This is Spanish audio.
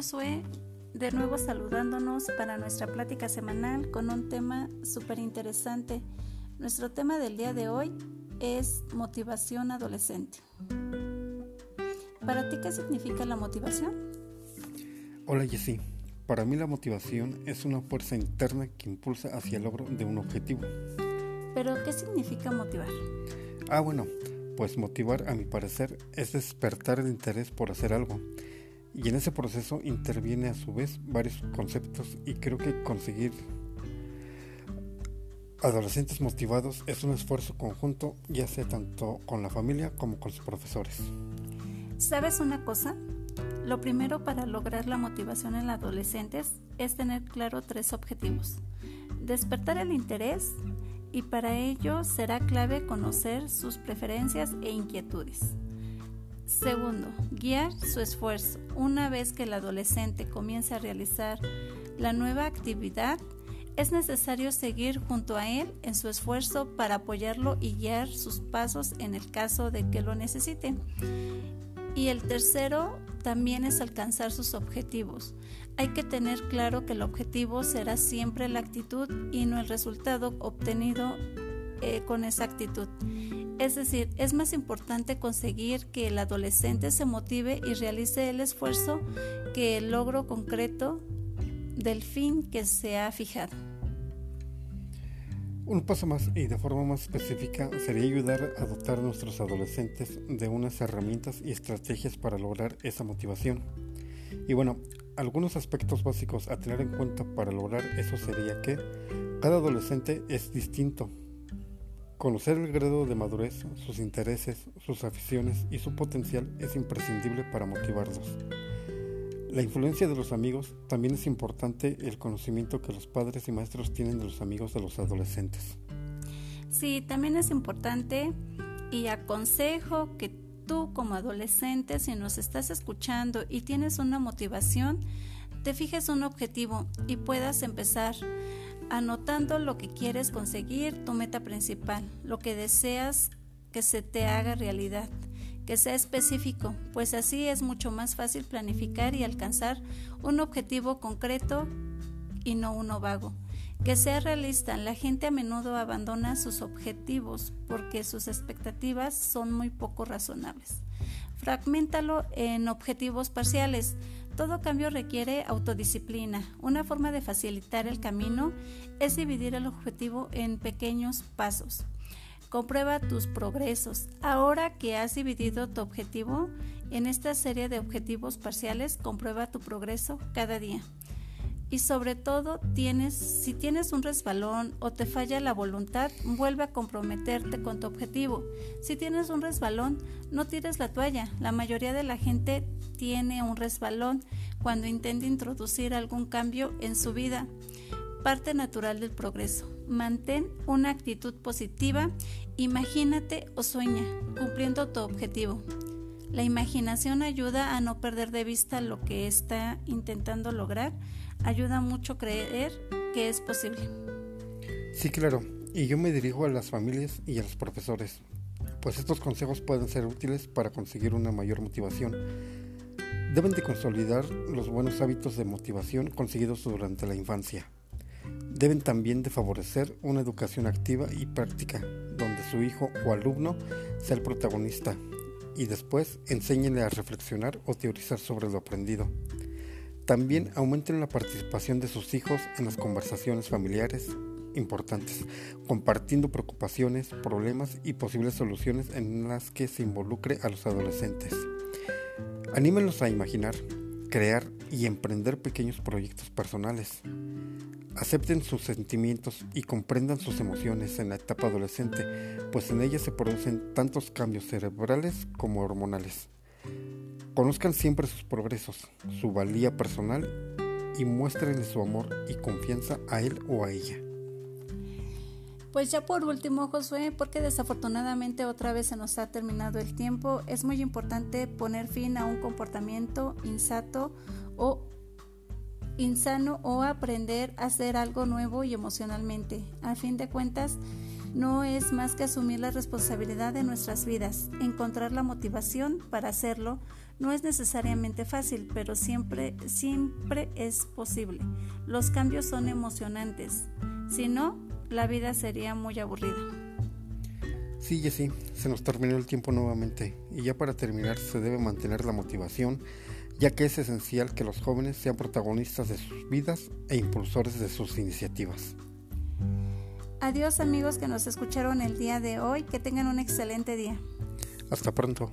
Josué, de nuevo saludándonos para nuestra plática semanal con un tema súper interesante. Nuestro tema del día de hoy es motivación adolescente. ¿Para ti qué significa la motivación? Hola Jessy, para mí la motivación es una fuerza interna que impulsa hacia el logro de un objetivo. ¿Pero qué significa motivar? Ah, bueno, pues motivar a mi parecer es despertar el interés por hacer algo. Y en ese proceso interviene a su vez varios conceptos y creo que conseguir adolescentes motivados es un esfuerzo conjunto ya sea tanto con la familia como con sus profesores. ¿Sabes una cosa? Lo primero para lograr la motivación en adolescentes es tener claro tres objetivos. Despertar el interés y para ello será clave conocer sus preferencias e inquietudes. Segundo, guiar su esfuerzo. Una vez que el adolescente comience a realizar la nueva actividad, es necesario seguir junto a él en su esfuerzo para apoyarlo y guiar sus pasos en el caso de que lo necesite. Y el tercero también es alcanzar sus objetivos. Hay que tener claro que el objetivo será siempre la actitud y no el resultado obtenido eh, con esa actitud. Es decir, es más importante conseguir que el adolescente se motive y realice el esfuerzo que el logro concreto del fin que se ha fijado. Un paso más y de forma más específica sería ayudar a dotar a nuestros adolescentes de unas herramientas y estrategias para lograr esa motivación. Y bueno, algunos aspectos básicos a tener en cuenta para lograr eso sería que cada adolescente es distinto. Conocer el grado de madurez, sus intereses, sus aficiones y su potencial es imprescindible para motivarlos. La influencia de los amigos también es importante el conocimiento que los padres y maestros tienen de los amigos de los adolescentes. Sí, también es importante y aconsejo que tú como adolescente, si nos estás escuchando y tienes una motivación, te fijes un objetivo y puedas empezar anotando lo que quieres conseguir, tu meta principal, lo que deseas que se te haga realidad que sea específico, pues así es mucho más fácil planificar y alcanzar un objetivo concreto y no uno vago. Que sea realista, la gente a menudo abandona sus objetivos porque sus expectativas son muy poco razonables. Fragmentalo en objetivos parciales. Todo cambio requiere autodisciplina. Una forma de facilitar el camino es dividir el objetivo en pequeños pasos. Comprueba tus progresos. Ahora que has dividido tu objetivo en esta serie de objetivos parciales, comprueba tu progreso cada día. Y sobre todo, tienes, si tienes un resbalón o te falla la voluntad, vuelve a comprometerte con tu objetivo. Si tienes un resbalón, no tires la toalla. La mayoría de la gente tiene un resbalón cuando intenta introducir algún cambio en su vida parte natural del progreso. Mantén una actitud positiva, imagínate o sueña cumpliendo tu objetivo. La imaginación ayuda a no perder de vista lo que está intentando lograr, ayuda mucho creer que es posible. Sí, claro, y yo me dirijo a las familias y a los profesores, pues estos consejos pueden ser útiles para conseguir una mayor motivación. Deben de consolidar los buenos hábitos de motivación conseguidos durante la infancia deben también de favorecer una educación activa y práctica, donde su hijo o alumno sea el protagonista y después enséñenle a reflexionar o teorizar sobre lo aprendido. También aumenten la participación de sus hijos en las conversaciones familiares importantes, compartiendo preocupaciones, problemas y posibles soluciones en las que se involucre a los adolescentes. Anímenlos a imaginar, crear y emprender pequeños proyectos personales. Acepten sus sentimientos y comprendan sus emociones en la etapa adolescente, pues en ella se producen tantos cambios cerebrales como hormonales. Conozcan siempre sus progresos, su valía personal y muéstrenle su amor y confianza a él o a ella. Pues ya por último, Josué, porque desafortunadamente otra vez se nos ha terminado el tiempo, es muy importante poner fin a un comportamiento insato o insano o aprender a hacer algo nuevo y emocionalmente. A fin de cuentas, no es más que asumir la responsabilidad de nuestras vidas. Encontrar la motivación para hacerlo no es necesariamente fácil, pero siempre, siempre es posible. Los cambios son emocionantes. Si no, la vida sería muy aburrida. Sí, sí, se nos terminó el tiempo nuevamente y ya para terminar se debe mantener la motivación, ya que es esencial que los jóvenes sean protagonistas de sus vidas e impulsores de sus iniciativas. Adiós amigos que nos escucharon el día de hoy, que tengan un excelente día. Hasta pronto.